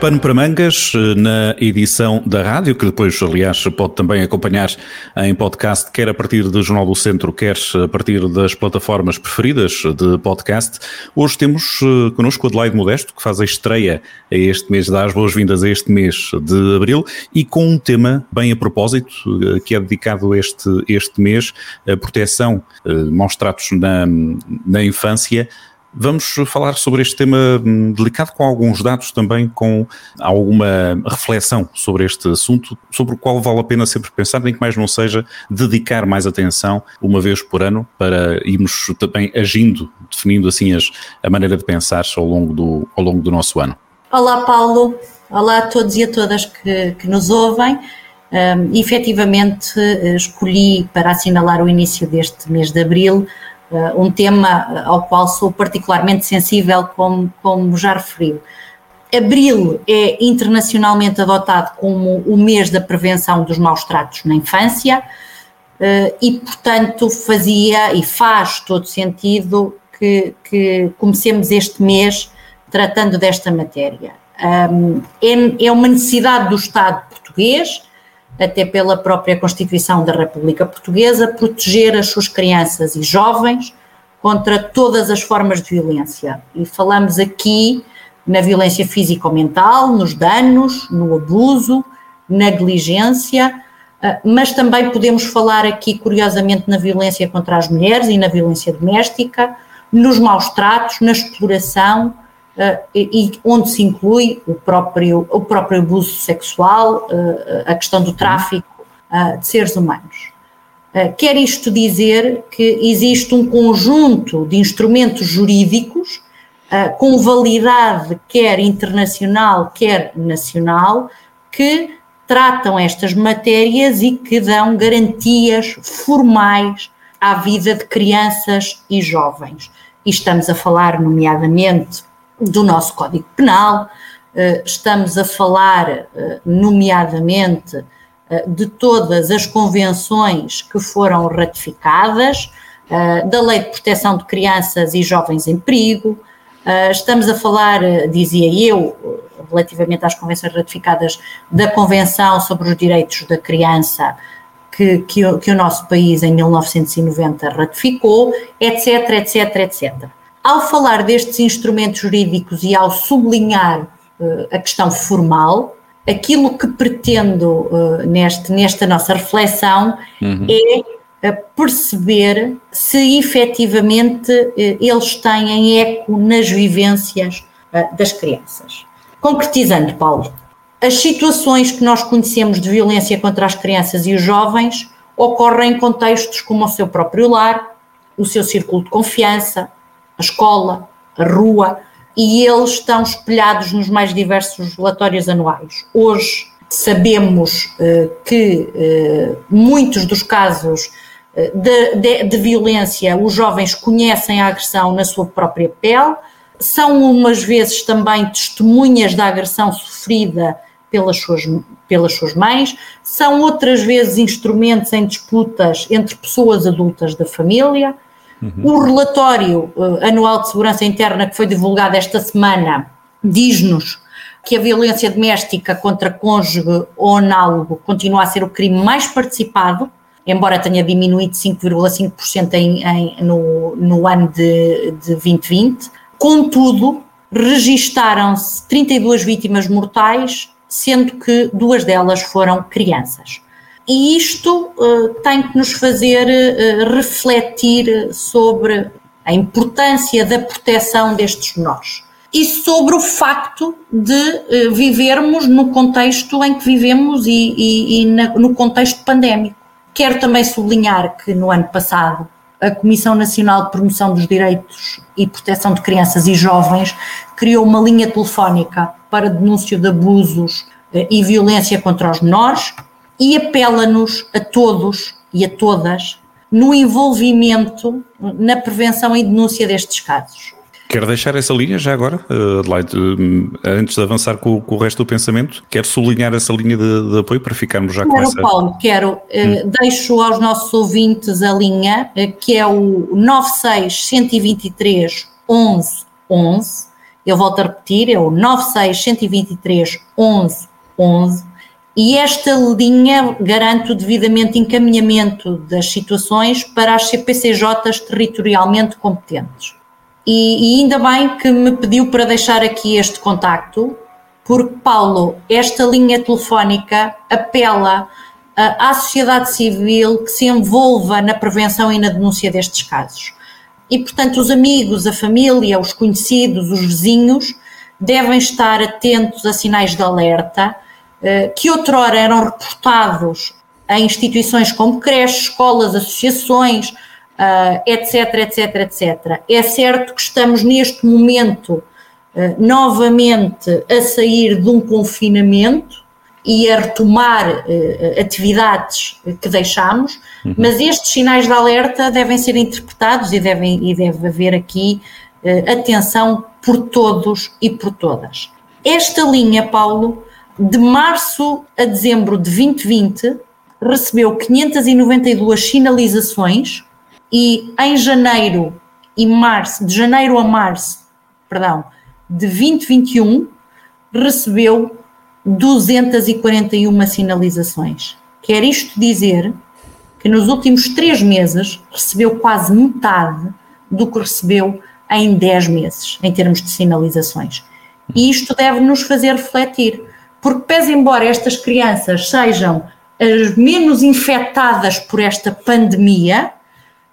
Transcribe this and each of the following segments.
Pano para Mangas, eh, na edição da rádio, que depois, aliás, pode também acompanhar em podcast, quer a partir do Jornal do Centro, quer a partir das plataformas preferidas de podcast. Hoje temos eh, connosco Adelaide Modesto, que faz a estreia a este mês, dá as boas-vindas a este mês de abril, e com um tema bem a propósito, eh, que é dedicado este, este mês, a proteção, maus tratos na, na infância. Vamos falar sobre este tema hum, delicado com alguns dados também, com alguma reflexão sobre este assunto, sobre o qual vale a pena sempre pensar, nem que mais não seja dedicar mais atenção uma vez por ano para irmos também agindo, definindo assim as, a maneira de pensar ao longo do, ao longo do nosso ano. Olá Paulo, olá a todos e a todas que, que nos ouvem. Um, efetivamente eh, escolhi para assinalar o início deste mês de abril uh, um tema ao qual sou particularmente sensível, como, como já referiu. Abril é internacionalmente adotado como o mês da prevenção dos maus tratos na infância uh, e, portanto, fazia e faz todo sentido que, que comecemos este mês tratando desta matéria. Um, é, é uma necessidade do Estado português até pela própria Constituição da República Portuguesa, proteger as suas crianças e jovens contra todas as formas de violência. E falamos aqui na violência físico-mental, nos danos, no abuso, negligência, ah, mas também podemos falar aqui, curiosamente, na violência contra as mulheres e na violência doméstica, nos maus tratos, na exploração e, onde se inclui o próprio, o próprio abuso sexual, uh, a questão do tráfico uh, de seres humanos. quer isto dizer que existe um conjunto de instrumentos jurídicos com validade quer internacional, quer nacional, que tratam estas matérias e que dão garantias formais à vida de crianças e jovens. E estamos a falar, nomeadamente, do nosso Código Penal, eh, estamos a falar, eh, nomeadamente, eh, de todas as convenções que foram ratificadas, da Lei de Proteção de Crianças e Jovens em Perigo, estamos a falar, dizia eu, relativamente às convenções ratificadas, da Convenção sobre os Direitos da Criança, que, que, que o nosso país em 1990 ratificou, etc, etc, etc. Ao falar destes instrumentos jurídicos e ao sublinhar uh, a questão formal, aquilo que pretendo uh, neste, nesta nossa reflexão uhum. é uh, perceber se efetivamente eles têm eco nas vivências das crianças. Concretizando, Paulo, as situações que nós conhecemos de violência contra as crianças e os jovens ocorrem em contextos como o seu próprio lar, o seu círculo de confiança, a escola, a rua, e eles estão espelhados nos mais diversos relatórios anuais. Hoje sabemos uh, que uh, muitos dos casos uh, de, de, de, violência, os jovens conhecem a agressão na sua própria pele, são umas vezes também testemunhas da agressão sofrida pelas suas, pelas suas mães, são outras vezes instrumentos em disputas entre pessoas adultas da família, Uhum. O relatório uh, anual de segurança interna que foi divulgado esta semana diz-nos que a violência doméstica contra cônjuge ou análogo continua a ser o crime mais participado, embora tenha diminuído 5,5% em, em, no, no ano de, de 2020. Contudo, registaram-se 32 vítimas mortais, sendo que duas delas foram crianças. E isto uh, tem que nos fazer uh, refletir sobre a importância da proteção destes menores e sobre o facto de uh, vivermos no contexto em que vivemos e, e, e na, no contexto pandémico. Quero também sublinhar que no ano passado a Comissão Nacional de Promoção dos Direitos e Proteção de Crianças e Jovens criou uma linha telefónica para denúncia de abusos e violência contra os menores e apela-nos a todos e a todas no envolvimento na prevenção e denúncia destes casos. Quer deixar essa linha já agora, Adelaide, antes de avançar com, com, o resto do pensamento? Quer sublinhar essa linha de, de apoio para ficarmos já quero, com essa... Paulo, quero. Hum. Deixo aos nossos ouvintes a linha, que é o 96 123 11 11. Eu volto a repetir, é o 96 123 11 11 e esta linha garante o devidamente encaminhamento das situações para as CPCJs territorialmente competentes. E, e, ainda bem que me pediu para deixar aqui este contacto, porque, Paulo, esta linha telefónica apela à sociedade civil que se envolva na prevenção e na denúncia destes casos. E, portanto, os amigos, a família, os conhecidos, os vizinhos devem estar atentos a sinais de alerta que outrora eram reportados em instituições como creches, escolas, associações, etc, etc, etc. É certo que estamos neste momento eh, novamente a sair de um confinamento e a retomar eh, atividades que deixámos, uhum. mas estes sinais de alerta devem ser interpretados e, devem, e deve haver aqui atenção por todos e por todas. Esta linha, Paulo, de março a dezembro de 2020, recebeu 592 sinalizações e em janeiro e março, de janeiro a março, perdão, de 2021, recebeu 241 sinalizações. Quer isto dizer que nos últimos três meses recebeu quase metade do que recebeu em 10 meses, em termos de sinalizações. E isto deve nos fazer refletir porque, pese embora estas crianças sejam as menos infectadas por esta pandemia,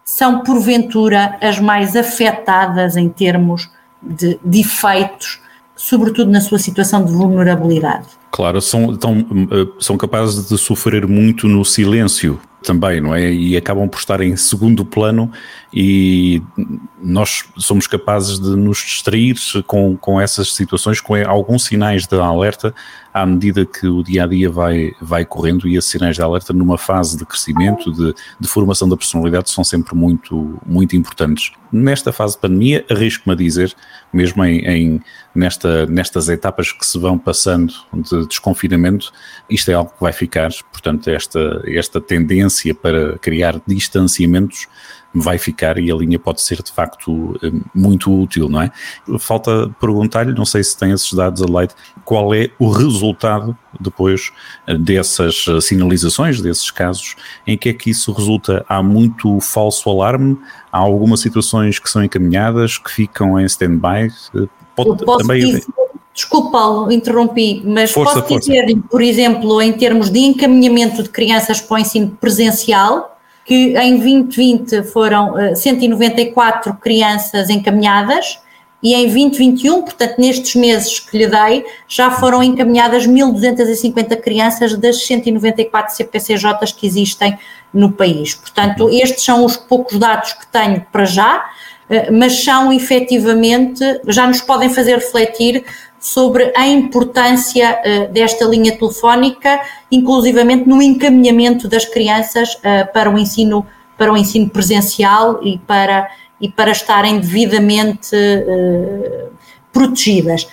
são porventura as mais afetadas em termos de, de efeitos, sobretudo na sua situação de vulnerabilidade. Claro, são, tão, eh, são capazes de sofrer muito no silêncio também, não é? E acabam por estar em segundo plano e nós somos capazes de nos distrair com, com essas situações, com alguns sinais de alerta à medida que o dia a dia vai, vai correndo e esses sinais de alerta numa fase de crescimento, de, de formação da personalidade, são sempre muito, muito importantes. Nesta fase de pandemia, arrisco-me a dizer, mesmo em, em, nesta, nestas etapas que se vão passando de desconfinamento, isto é algo que vai ficar, portanto, esta, esta tendência para criar distanciamentos vai ficar e a linha pode ser de facto eh, muito útil, não é? Falta perguntar-lhe, não sei se tem esses dados a Leite, qual é o resultado depois eh, dessas eh, sinalizações, desses casos, em que é que isso resulta? Há muito falso alarme? Há algumas situações que são encaminhadas, que ficam em stand-by? Pode também... Dizer, desculpa, Paulo, interrompi, mas força, posso dizer, por exemplo, em termos de encaminhamento de crianças para o ensino presencial, que em 2020 foram 194 eh, crianças encaminhadas e em 2021, portanto nestes meses que lhe dei, já foram encaminhadas 1.250 crianças das 194 CPCJs que existem no país. Portanto, estes são os poucos dados que tenho para já, eh, mas são efetivamente, já nos podem fazer refletir sobre a importância uh, desta linha telefónica, inclusivamente no encaminhamento das crianças uh, para o ensino para o ensino presencial e para e para estarem devidamente uh, protegidas.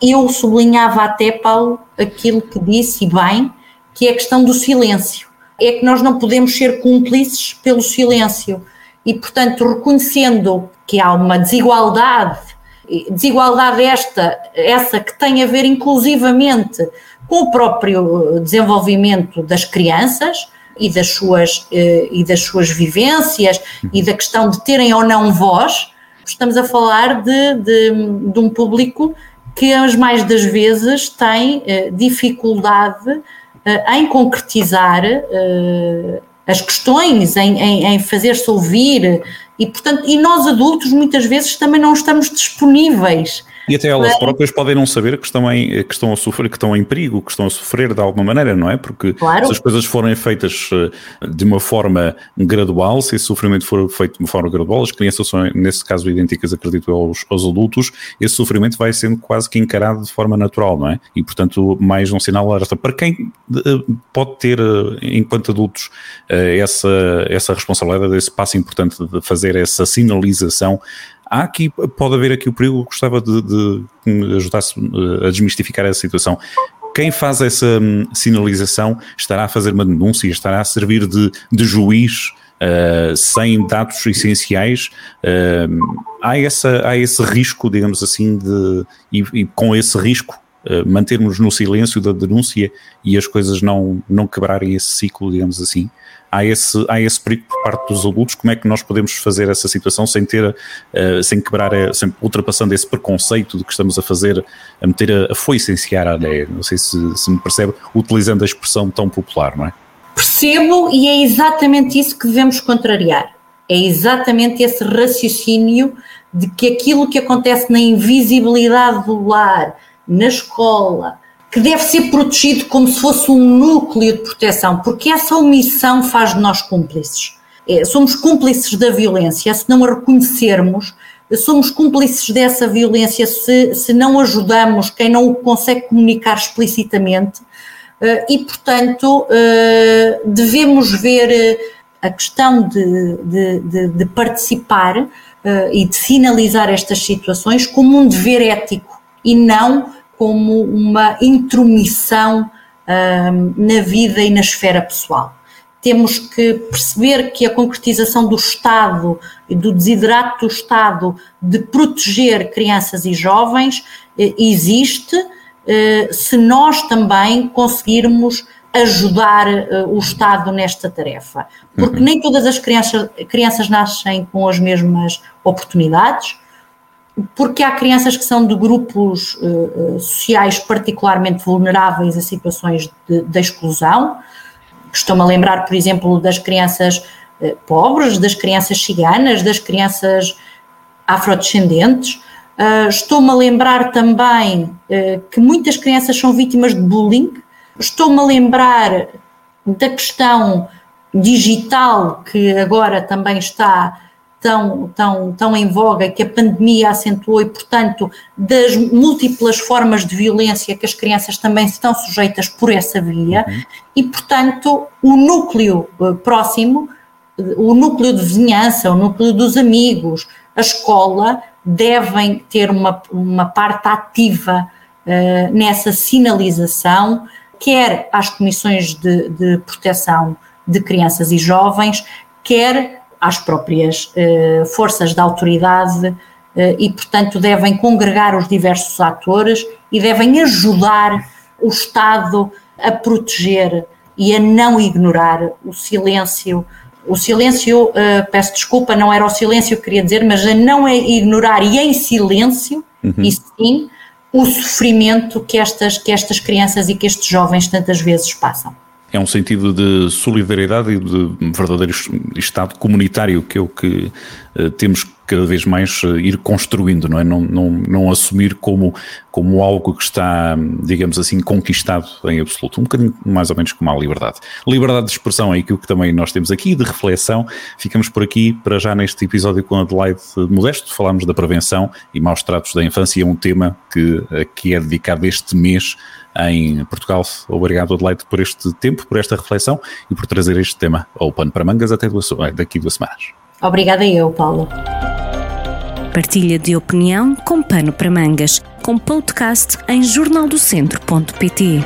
eu sublinhava até Paulo aquilo que disse e bem, que é a questão do silêncio. É que nós não podemos ser cúmplices pelo silêncio e, portanto, reconhecendo que há uma desigualdade desigualdade esta, essa que tem a ver inclusivamente com o próprio desenvolvimento das crianças e das suas, eh, e das suas vivências e da questão de terem ou não voz, estamos a falar de, de, de um público que as mais das vezes tem eh, dificuldade eh, em concretizar as questões, em, em, em fazer-se ouvir, e, portanto, e nós adultos muitas vezes também não estamos disponíveis e até elas é. próprias podem não saber que estão, em, que estão a sofrer, que estão em perigo, que estão a sofrer de alguma maneira, não é? Porque claro. se as coisas forem feitas eh, de uma forma gradual, se esse sofrimento for feito de uma forma gradual, as crianças são, nesse caso, idênticas, acredito, aos, aos adultos, esse sofrimento vai sendo quase que encarado de forma natural, não é? E, portanto, mais um sinal alerta. Para quem eh, pode ter, eh, enquanto adultos, essa, essa responsabilidade, esse passo importante de fazer essa sinalização, há aqui, pode haver aqui o perigo, gostava de, de me ajudasse a desmistificar essa situação. Quem faz essa hum, sinalização estará a fazer uma denúncia, estará a servir de, de juiz uh, sem dados essenciais. Uh, há, essa, há esse risco, digamos assim, de, e, e com esse risco uh, mantermos no silêncio da denúncia e as coisas não, não quebrarem esse ciclo, digamos assim há esse, há esse perigo por parte dos adultos, como é que nós podemos fazer essa situação sem ter, uh, sem quebrar, uh, sem ultrapassando esse preconceito de que estamos a fazer, a meter a, a foice em seara alheia, não sei se, se me percebe, utilizando a expressão tão popular, não é? Percebo e é exatamente isso que devemos contrariar. É exatamente esse raciocínio de que aquilo que acontece na invisibilidade do lar, na escola, que deve ser protegido como se fosse um núcleo de proteção, porque essa omissão faz de nós cúmplices. É, somos cúmplices da violência se não a reconhecermos, somos cúmplices dessa violência se, se não ajudamos quem não o consegue comunicar explicitamente eh, e, portanto, eh, devemos ver eh, a questão de, de, de, de participar e de sinalizar estas situações como um dever ético e não como uma intromissão um, na vida e na esfera pessoal. Temos que perceber que a concretização do Estado e do desiderato do Estado de proteger crianças e jovens eh, existe eh, se nós também conseguirmos ajudar eh, o Estado nesta tarefa. Porque uhum. nem todas as crianças, crianças nascem com as mesmas oportunidades, porque há crianças que são de grupos uh, sociais particularmente vulneráveis a situações de, de exclusão. Estou-me a lembrar, por exemplo, das crianças uh, pobres, das crianças ciganas, das crianças afrodescendentes. Uh, Estou-me a lembrar também que muitas crianças são vítimas de bullying. Estou-me a lembrar da questão digital que agora também está tão, tão, tão em voga que a pandemia acentuou e, portanto, das múltiplas formas de violência que as crianças também estão sujeitas por essa via uhum. e, portanto, o núcleo eh, próximo, o núcleo de vizinhança, o núcleo dos amigos, a escola devem ter uma, uma parte ativa uh, nessa sinalização, quer às comissões de, de proteção de crianças e jovens, quer às próprias eh, forças da autoridade eh, e, portanto, devem congregar os diversos atores e devem ajudar o Estado a proteger e a não ignorar o silêncio. O silêncio, eh, peço desculpa, não era o silêncio que queria dizer, mas a não é ignorar e em silêncio, uhum. e sim, o sofrimento que estas, que estas crianças e que estes jovens tantas vezes passam é um sentido de solidariedade e de verdadeiro Estado comunitário que é o que uh, temos cada vez mais uh, ir construindo, não é? Não, não, não assumir como, como algo que está, digamos assim, conquistado em absoluto. Um bocadinho mais ou menos como a liberdade. Liberdade de expressão é aquilo que também nós temos aqui, de reflexão. Ficamos por aqui para já neste episódio com Adelaide Modesto. Falámos da prevenção e maus tratos da infância. É um tema que, que é dedicado este mês em Portugal. Obrigado, Adelaide, por este tempo, por esta reflexão e por trazer este tema ao pano para mangas até duas, eh, daqui duas semanas. Obrigada eu, Paulo. Partilha de opinião com pano para mangas, com podcast em jornaldocentro.pt.